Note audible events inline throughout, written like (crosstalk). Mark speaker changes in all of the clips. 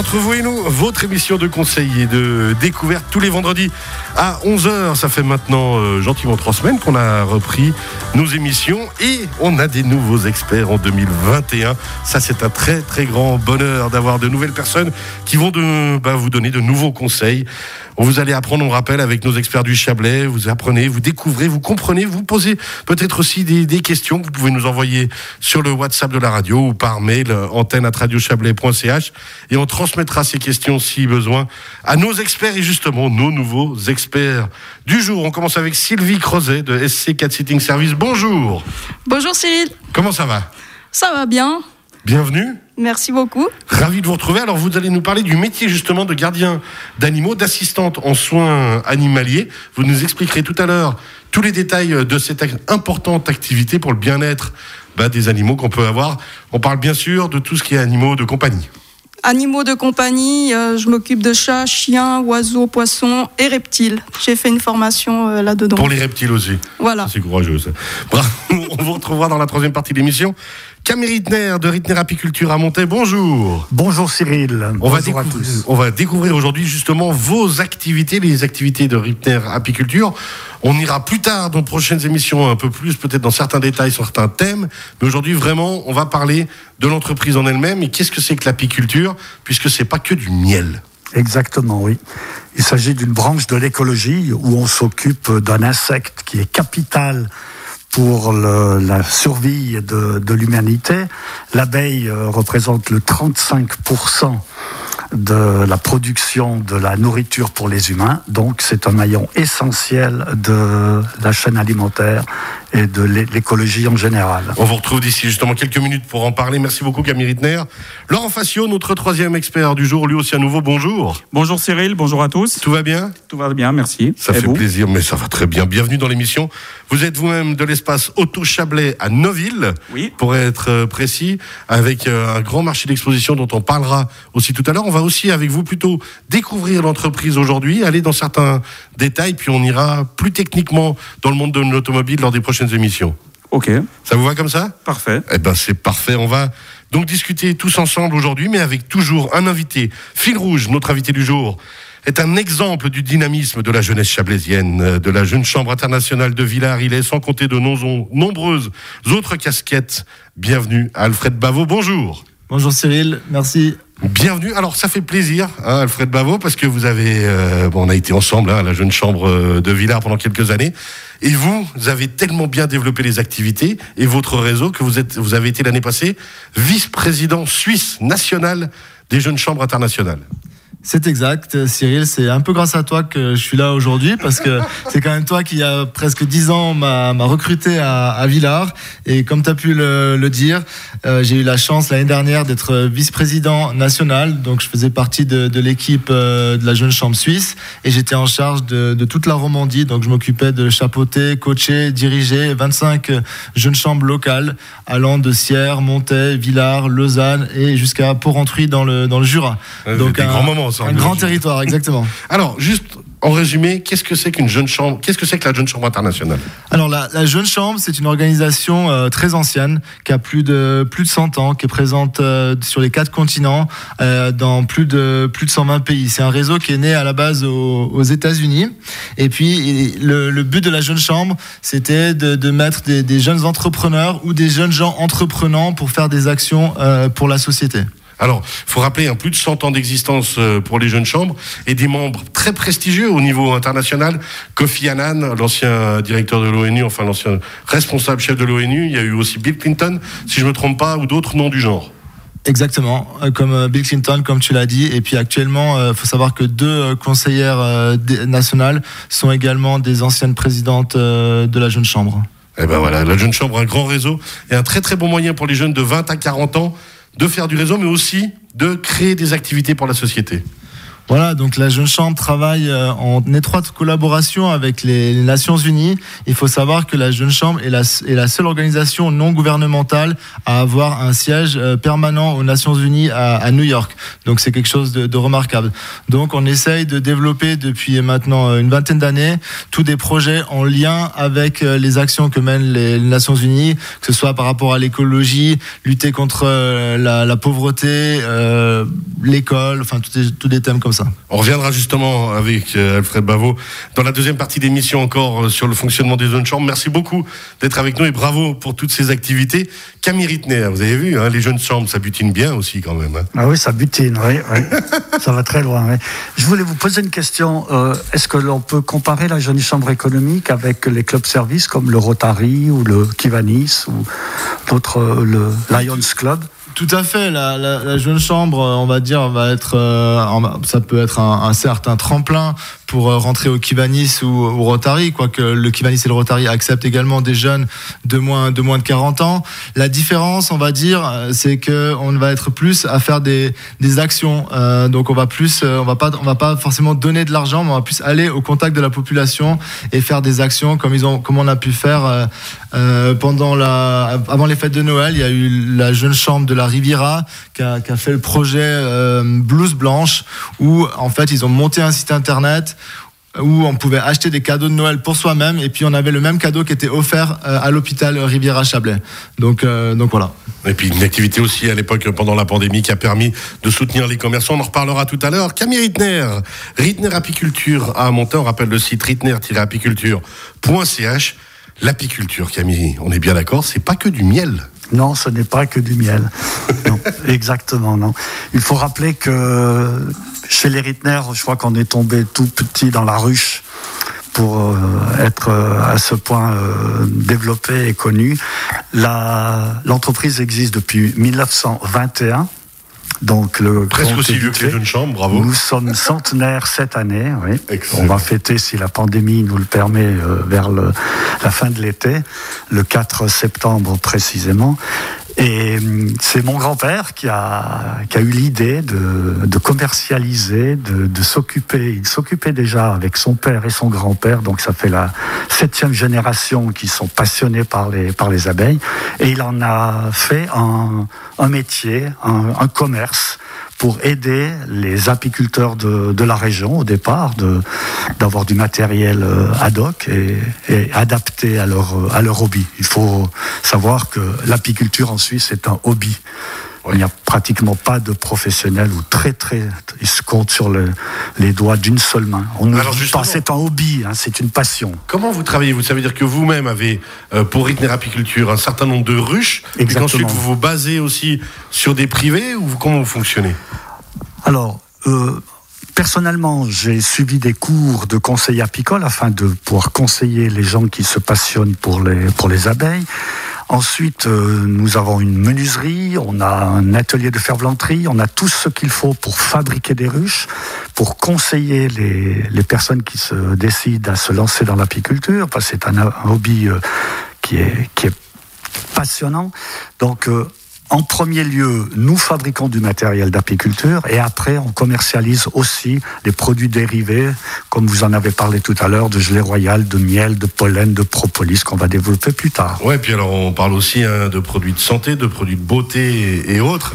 Speaker 1: Entre vous et nous, votre émission de conseil et de découverte tous les vendredis à 11h. Ça fait maintenant euh, gentiment trois semaines qu'on a repris nos émissions et on a des nouveaux experts en 2021. Ça, c'est un très très grand bonheur d'avoir de nouvelles personnes qui vont bah, vous donner de nouveaux conseils. Vous allez apprendre, on rappelle, avec nos experts du Chablais. Vous apprenez, vous découvrez, vous comprenez, vous posez peut-être aussi des, des questions que vous pouvez nous envoyer sur le WhatsApp de la radio ou par mail antenne à radiochablais.ch et on transmettra ces questions si besoin à nos experts et justement nos nouveaux experts du jour. On commence avec Sylvie Crozet de SC4 Sitting Service. Bonjour.
Speaker 2: Bonjour Cyril.
Speaker 1: Comment ça va?
Speaker 2: Ça va bien.
Speaker 1: Bienvenue.
Speaker 2: Merci beaucoup.
Speaker 1: Ravi de vous retrouver. Alors, vous allez nous parler du métier justement de gardien d'animaux, d'assistante en soins animaliers. Vous nous expliquerez tout à l'heure tous les détails de cette importante activité pour le bien-être bah, des animaux qu'on peut avoir. On parle bien sûr de tout ce qui est animaux de compagnie.
Speaker 2: Animaux de compagnie, euh, je m'occupe de chats, chiens, oiseaux, poissons et reptiles. J'ai fait une formation euh, là-dedans.
Speaker 1: Pour les reptiles aussi.
Speaker 2: Voilà.
Speaker 1: C'est courageux ça. Bravo. (laughs) On vous retrouvera dans la troisième partie de l'émission. Camille Rittner de Rittner Apiculture à Montaix, bonjour.
Speaker 3: Bonjour Cyril.
Speaker 1: On va,
Speaker 3: Bonjour à
Speaker 1: découvrir,
Speaker 3: tous.
Speaker 1: on va découvrir aujourd'hui justement vos activités, les activités de Rittner Apiculture. On ira plus tard dans prochaines émissions un peu plus, peut-être dans certains détails, sur certains thèmes. Mais aujourd'hui, vraiment, on va parler de l'entreprise en elle-même et qu'est-ce que c'est que l'apiculture, puisque c'est pas que du miel.
Speaker 3: Exactement, oui. Il s'agit d'une branche de l'écologie où on s'occupe d'un insecte qui est capital pour la survie de, de l'humanité. L'abeille euh, représente le 35% de la production de la nourriture pour les humains. Donc c'est un maillon essentiel de la chaîne alimentaire et de l'é- l'écologie en général.
Speaker 1: On vous retrouve d'ici justement quelques minutes pour en parler. Merci beaucoup Camille Rittner. Laurent Facio, notre troisième expert du jour, lui aussi à nouveau, bonjour.
Speaker 4: Bonjour Cyril, bonjour à tous.
Speaker 1: Tout va bien?
Speaker 4: Tout va bien, merci.
Speaker 1: Ça
Speaker 4: Et
Speaker 1: fait plaisir, mais ça va très bien. Bienvenue dans l'émission. Vous êtes vous-même de l'espace Auto Chablais à Neuville,
Speaker 4: Oui.
Speaker 1: pour être euh, précis, avec euh, un grand marché d'exposition dont on parlera aussi tout à l'heure. On va aussi avec vous plutôt découvrir l'entreprise aujourd'hui, aller dans certains détails, puis on ira plus techniquement dans le monde de l'automobile lors des prochaines émissions.
Speaker 4: Ok,
Speaker 1: Ça vous va comme ça?
Speaker 4: Parfait.
Speaker 1: eh ben c'est parfait. On va donc discuter tous ensemble aujourd'hui, mais avec toujours un invité. Fil rouge, notre invité du jour, est un exemple du dynamisme de la jeunesse chablaisienne, de la jeune chambre internationale de Villars. Il est sans compter de non- nombreuses autres casquettes. Bienvenue à Alfred Bavot. Bonjour.
Speaker 5: Bonjour Cyril, merci.
Speaker 1: Bienvenue. Alors ça fait plaisir, hein, Alfred Bavot, parce que vous avez, euh, bon, on a été ensemble hein, à la jeune chambre euh, de Villars pendant quelques années, et vous, vous avez tellement bien développé les activités et votre réseau que vous êtes, vous avez été l'année passée vice-président suisse national des jeunes chambres internationales.
Speaker 5: C'est exact, Cyril, c'est un peu grâce à toi que je suis là aujourd'hui parce que (laughs) c'est quand même toi qui, il y a presque dix ans, m'a recruté à, à Villars. Et comme tu as pu le, le dire, euh, j'ai eu la chance l'année dernière d'être vice-président national. Donc je faisais partie de, de l'équipe euh, de la Jeune Chambre suisse et j'étais en charge de, de toute la Romandie. Donc je m'occupais de chapeauter, coacher, diriger 25 jeunes chambres locales allant de Sierre, Montaix, Villars, Lausanne et jusqu'à Porrentruy dans le, dans le Jura.
Speaker 1: Euh, des grands moments,
Speaker 5: Un grand territoire, exactement. (laughs)
Speaker 1: Alors, juste en résumé, qu'est-ce que c'est qu'une jeune chambre? Qu'est-ce que c'est que la jeune chambre internationale?
Speaker 5: Alors la, la Jeune Chambre, c'est une organisation euh, très ancienne qui a plus de plus de 100 ans, qui est présente euh, sur les quatre continents, euh, dans plus de plus de 120 pays. C'est un réseau qui est né à la base aux, aux États-Unis. Et puis le, le but de la Jeune Chambre, c'était de, de mettre des, des jeunes entrepreneurs ou des jeunes gens entreprenants pour faire des actions pour la société.
Speaker 1: Alors, il faut rappeler un plus de 100 ans d'existence euh, pour les jeunes chambres et des membres très prestigieux au niveau international. Kofi Annan, l'ancien directeur de l'ONU, enfin l'ancien responsable chef de l'ONU. Il y a eu aussi Bill Clinton, si je me trompe pas, ou d'autres noms du genre.
Speaker 5: Exactement, euh, comme euh, Bill Clinton, comme tu l'as dit. Et puis actuellement, il faut savoir que deux conseillères nationales sont également des anciennes présidentes de la Jeune Chambre.
Speaker 1: Eh ben voilà, la jeune chambre, un grand réseau et un très très bon moyen pour les jeunes de 20 à 40 ans de faire du réseau, mais aussi de créer des activités pour la société.
Speaker 5: Voilà, donc la Jeune Chambre travaille euh, en étroite collaboration avec les, Nations Unies. Il faut savoir que la Jeune Chambre est la, seule organisation non gouvernementale à avoir un siège euh, permanent aux Nations Unies à, New York. Donc c'est quelque chose de, remarquable. Donc on essaye de développer depuis maintenant une vingtaine d'années tous des projets en lien avec les actions que mènent les, Nations Unies, que ce soit par rapport à l'écologie, lutter contre la, pauvreté, euh, l'école, enfin tous tous des thèmes comme ça.
Speaker 1: On reviendra justement avec euh, Alfred Bavo dans la deuxième partie d'émission encore euh, sur le fonctionnement des zones chambres. Merci beaucoup d'être avec nous et bravo pour toutes ces activités. Camille Rittner, vous avez vu, hein, les jeunes chambres, ça butine bien aussi quand même. Hein.
Speaker 3: Ah oui, ça butine, oui. oui. (laughs) ça va très loin. Oui. Je voulais vous poser une question. Euh, Est-ce que l'on peut comparer la jeune chambre économique avec les clubs services comme le Rotary ou le Kivanis ou d'autres, le Lions Club?
Speaker 5: Tout à fait. La, la, la, jeune chambre, on va dire, va être, euh, ça peut être un, un certain tremplin pour euh, rentrer au Kivanis ou au Rotary, quoique le Kivanis et le Rotary acceptent également des jeunes de moins de moins de 40 ans. La différence, on va dire, euh, c'est que on va être plus à faire des, actions. Euh, donc on va plus, on va pas, on va pas forcément donner de l'argent, mais on va plus aller au contact de la population et faire des actions comme ils ont, comme on a pu faire pendant la, avant les fêtes de Noël. Il y a eu la jeune chambre de la Riviera qui a, qui a fait le projet euh, Blouse Blanche où en fait ils ont monté un site internet où on pouvait acheter des cadeaux de Noël pour soi-même et puis on avait le même cadeau qui était offert euh, à l'hôpital Riviera Chablais. Donc, euh, donc voilà.
Speaker 1: Et puis une activité aussi à l'époque pendant la pandémie qui a permis de soutenir les commerçants. On en reparlera tout à l'heure. Camille Rittner, Rittner Apiculture à Montaix. On rappelle le site rittner-apiculture.ch. L'apiculture, Camille, on est bien d'accord, c'est pas que du miel.
Speaker 3: Non, ce n'est pas que du miel. non, (laughs) exactement, non. Il faut rappeler que chez les Rittner, je crois qu'on est tombé tout petit dans la ruche pour euh, être euh, à ce point euh, développé et connu. L'entreprise existe depuis 1921. Donc le
Speaker 1: presque aussi vieux que les jeunes chambres, bravo.
Speaker 3: Nous sommes centenaires cette année. Oui. On va fêter, si la pandémie nous le permet, euh, vers le, la fin de l'été, le 4 septembre précisément. Et c'est mon grand-père qui a, qui a eu l'idée de, de, commercialiser, de, de s'occuper. Il s'occupait déjà avec son père et son grand-père, donc ça fait la septième génération qui sont passionnés par les, par les abeilles. Et il en a fait un, un métier, un, un commerce pour aider les apiculteurs de, de la région au départ d'avoir du matériel ad hoc et, et, adapté à leur, à leur hobby. Il faut savoir que l'apiculture en Suisse est un hobby. Il n'y a pratiquement pas de professionnels ou très très, ils se comptent sur le, les doigts d'une seule main. On ne dit pas c'est un hobby, hein, c'est une passion.
Speaker 1: Comment vous travaillez Vous savez dire que vous-même avez euh, pour Ritner Apiculture un certain nombre de ruches,
Speaker 3: Exactement.
Speaker 1: et ensuite vous vous basez aussi sur des privés ou comment vous fonctionnez?
Speaker 3: Alors. Euh, Personnellement, j'ai suivi des cours de conseil apicole afin de pouvoir conseiller les gens qui se passionnent pour les, pour les abeilles. Ensuite, euh, nous avons une menuiserie, on a un atelier de ferblanterie, on a tout ce qu'il faut pour fabriquer des ruches, pour conseiller les, les, personnes qui se décident à se lancer dans l'apiculture, parce que c'est un, un, hobby euh, qui, est, qui est passionnant. Donc, euh, en premier lieu, nous fabriquons du matériel d'apiculture et après, on commercialise aussi les produits dérivés, comme vous en avez parlé tout à l'heure, de gelée royale, de miel, de pollen, de propolis, qu'on va développer plus tard.
Speaker 1: Ouais, puis alors on parle aussi hein, de produits de santé, de produits de beauté et, autres.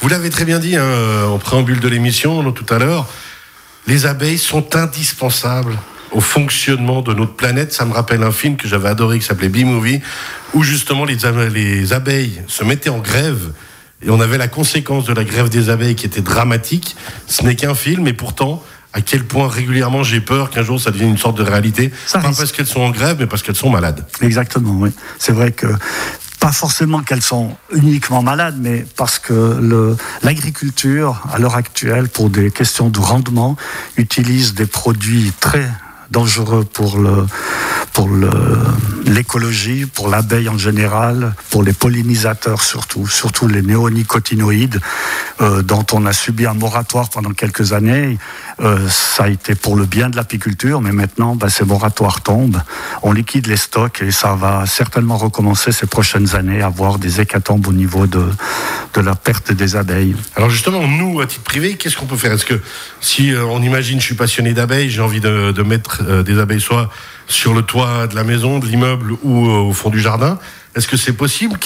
Speaker 1: Vous l'avez très bien dit hein, en préambule de l'émission tout à l'heure, les abeilles sont indispensables au fonctionnement de notre planète. Ça me rappelle un film que j'avais adoré qui s'appelait B-Movie, où justement les, les, abeilles se mettaient en grève. Et on avait la conséquence de la grève des abeilles qui était dramatique. Ce n'est qu'un film, et pourtant, à quel point régulièrement j'ai peur qu'un jour ça devienne une sorte de réalité. Ça Pas risque. parce qu'elles sont en grève, mais parce qu'elles sont malades.
Speaker 3: Exactement, oui. C'est vrai que pas forcément qu'elles sont uniquement malades, mais parce que l'agriculture, à l'heure actuelle, pour des questions de rendement, utilise des produits très dangereux pour le pour l'écologie, pour l'abeille en général, pour les pollinisateurs surtout, surtout les néonicotinoïdes, euh, dont on a subi un moratoire pendant quelques années. Euh, ça a été pour le bien de l'apiculture, mais maintenant, ben, ces moratoires tombent. On liquide les stocks et ça va certainement recommencer ces prochaines années à avoir des hécatombes au niveau de, de la perte des abeilles.
Speaker 1: Alors justement, nous, à titre privé, qu'est-ce qu'on peut faire? Est-ce que si euh, on imagine, je suis passionné d'abeilles, j'ai envie de, de mettre euh, des abeilles soit sur le toit de la maison, de l'immeuble ou euh, au fond du jardin, est-ce que c'est possible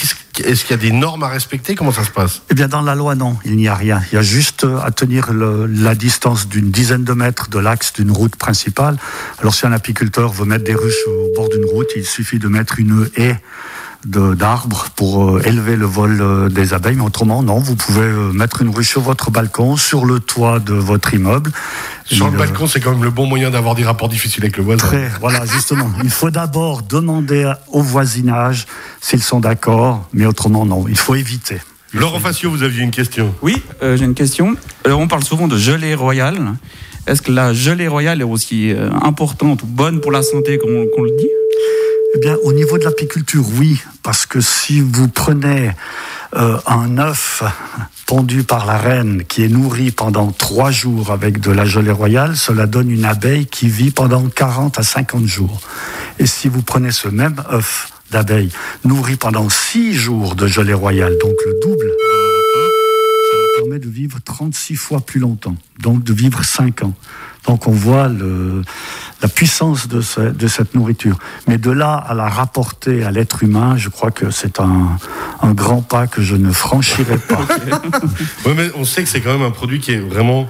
Speaker 1: Est-ce qu'il y a des normes à respecter Comment ça se passe
Speaker 3: Eh bien, dans la loi, non, il n'y a rien. Il y a juste à tenir la distance d'une dizaine de mètres de l'axe d'une route principale. Alors, si un apiculteur veut mettre des ruches au bord d'une route, il suffit de mettre une haie d'arbres pour euh, élever le vol euh, des abeilles. Mais autrement, non, vous pouvez euh, mettre une ruche sur votre balcon, sur le toit de votre immeuble.
Speaker 1: Sur le balcon, c'est quand même le bon moyen d'avoir des rapports difficiles avec le voisin.
Speaker 3: Très, voilà, justement. (laughs) Il faut d'abord demander au voisinage s'ils sont d'accord, mais autrement, non, il faut éviter.
Speaker 1: Laurent Facio, vous aviez une question
Speaker 4: Oui, euh, j'ai une question. Alors, on parle souvent de gelée royale. Est-ce que la gelée royale est aussi euh, importante ou bonne pour la santé qu'on qu le dit?
Speaker 3: Eh bien, au niveau de l'apiculture, oui, parce que si vous prenez euh, un œuf pondu par la reine qui est nourri pendant trois jours avec de la gelée royale, cela donne une abeille qui vit pendant 40 à 50 jours. Et si vous prenez ce même œuf d'abeille nourri pendant six jours de gelée royale, donc le double, ça permet de vivre 36 fois plus longtemps, donc de vivre 5 ans. Donc on voit la puissance de, ce, de, cette nourriture. Mais de là à la rapporter à l'être humain, je crois que c'est un, grand pas que je ne franchirai pas. (laughs)
Speaker 1: mais on sait que c'est quand même un produit qui est vraiment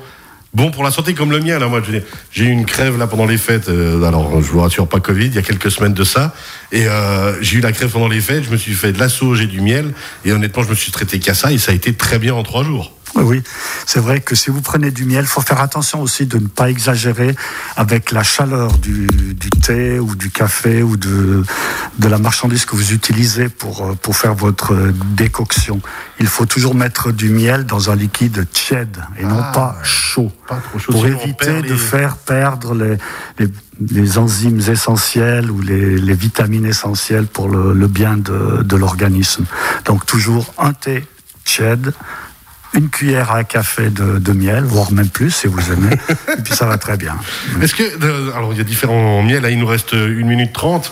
Speaker 1: bon pour la santé comme le mien. Moi, j'ai eu une crève là pendant les fêtes. Euh, alors, je vous rassure, pas Covid. Il y a quelques semaines de ça, et euh, j'ai eu la crève pendant les fêtes. Je me suis fait de la sauge et du miel, et honnêtement, je me suis traité qu'à ça, et ça a été très bien en trois jours.
Speaker 3: Oui, c'est vrai que si vous prenez du miel, il faut faire attention aussi de ne pas exagérer avec la chaleur du, du, thé ou du café ou de, de la marchandise que vous utilisez pour, pour faire votre décoction. Il faut toujours mettre du miel dans un liquide tiède et ah, non pas chaud,
Speaker 1: pas trop chaud
Speaker 3: pour éviter de les... faire perdre les, les, les, enzymes essentielles ou les, les vitamines essentielles pour le, le bien de, de l'organisme. Donc toujours un thé tiède une cuillère à café de, de, miel, voire même plus si vous aimez, (laughs) et puis ça va très bien.
Speaker 1: Est-ce que, alors il y a différents miels, là il nous reste une minute trente,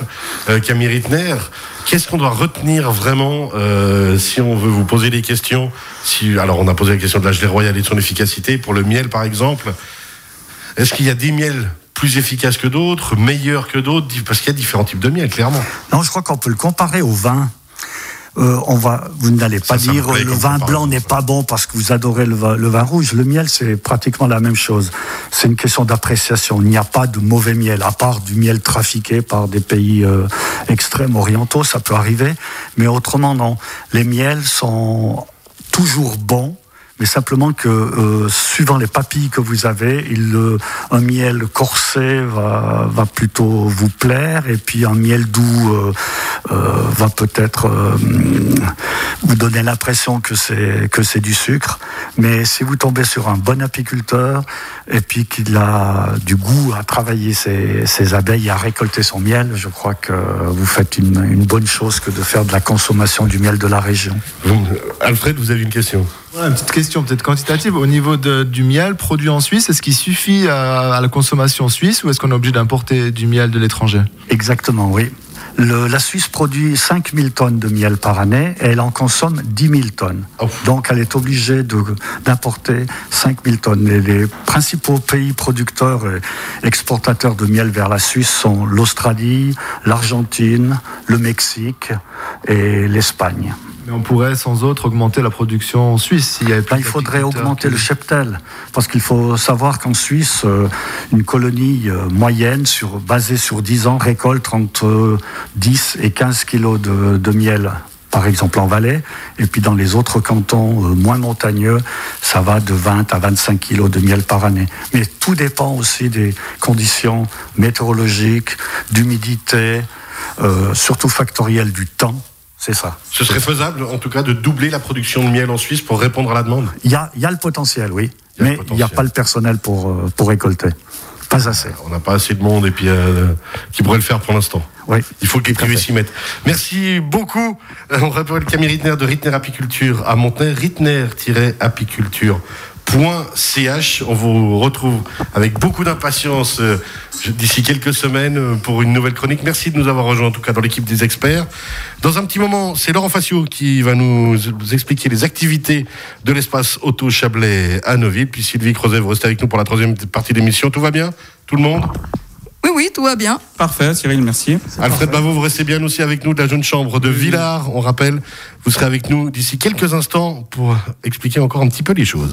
Speaker 1: euh, Camille Rittner, qu'est-ce qu'on doit retenir vraiment euh, si on veut vous poser des questions si, Alors on a posé la question de la gelée royale et de son efficacité, pour le miel par exemple, est-ce qu'il y a des miels plus efficaces que d'autres, meilleurs que d'autres, parce qu'il y a différents types de miel, clairement.
Speaker 3: Non, je crois qu'on peut le comparer au vin. Euh, on va, vous n'allez pas
Speaker 1: Ça,
Speaker 3: dire
Speaker 1: ça
Speaker 3: le vin blanc n'est pas bon parce que vous adorez le vin, le vin rouge. Le miel, c'est pratiquement la même chose. C'est une question d'appréciation. Il n'y a pas de mauvais miel, à part du miel trafiqué par des pays euh, extrêmes orientaux, ça peut arriver. Mais autrement, non. Les miels sont toujours bons. Mais simplement que euh, suivant les papilles que vous avez, il, euh, un miel corsé va, va plutôt vous plaire et puis un miel doux euh, va peut-être euh, vous donner l'impression que c'est que c'est du sucre. Mais si vous tombez sur un bon apiculteur et puis qu'il a du goût à travailler ses, ses abeilles et à récolter son miel, je crois que vous faites une, une bonne chose que de faire de la consommation du miel de la région.
Speaker 1: Vous- Alfred, vous avez une question?
Speaker 5: Voilà, une petite question peut-être quantitative. Au niveau de- du miel produit en Suisse, est-ce qu'il suffit à, à la consommation suisse ou est-ce qu'on est obligé d'importer du miel de l'étranger?
Speaker 3: Exactement, oui. Le- la Suisse produit 5000 tonnes de miel par année et elle en consomme 10 000 tonnes.
Speaker 1: Ouf.
Speaker 3: Donc elle est obligée de- d'importer 5000 tonnes. Et les principaux pays producteurs et exportateurs de miel vers la Suisse sont l'Australie, l'Argentine, le Mexique et l'Espagne.
Speaker 5: Mais on pourrait sans autre augmenter la production en Suisse s'il y avait plus
Speaker 3: il faudrait augmenter
Speaker 5: qui-
Speaker 3: le cheptel, parce qu'il faut savoir qu'en Suisse, euh, une colonie euh, moyenne, sur, basée sur 10 ans, récolte entre euh, 10 et 15 kilos de, de miel, par exemple en Valais, et puis dans les autres cantons euh, moins montagneux, ça va de 20 à 25 kilos de miel par année. Mais tout dépend aussi des conditions météorologiques, d'humidité, euh, surtout factorielles du temps. C'est ça.
Speaker 1: Ce serait faisable, en tout cas, de doubler la production de miel en Suisse pour répondre à la demande?
Speaker 3: Il y a, y a le potentiel, oui.
Speaker 1: Y
Speaker 3: mais il n'y a pas le personnel pour, euh, pour récolter. Pas assez.
Speaker 1: On n'a pas assez de monde et puis euh, qui pourrait le faire pour l'instant.
Speaker 3: Oui.
Speaker 1: Il faut que les privés s'y mettent. Merci beaucoup. Euh, On rappelle Camille Rittner de Rittner Apiculture à Montenay, rittner-apiculture.ch. On vous retrouve avec beaucoup d'impatience euh, d'ici quelques semaines euh, pour une nouvelle chronique. Merci de nous avoir rejoints en tout cas dans l'équipe des experts. Dans un petit moment, c'est Laurent Facio qui va nous expliquer les activités de l'espace Auto Chablais à Neuville. Puis Sylvie Crozet, vous restez avec nous pour la troisième partie de l'émission. Tout va bien? Tout le monde?
Speaker 2: Oui, oui, tout va bien.
Speaker 4: Parfait, Cyril, merci.
Speaker 1: Alfred Bavot, vous restez bien aussi avec nous de la jeune chambre de Villars. On rappelle, vous serez avec nous d'ici quelques instants pour expliquer encore un petit peu les choses.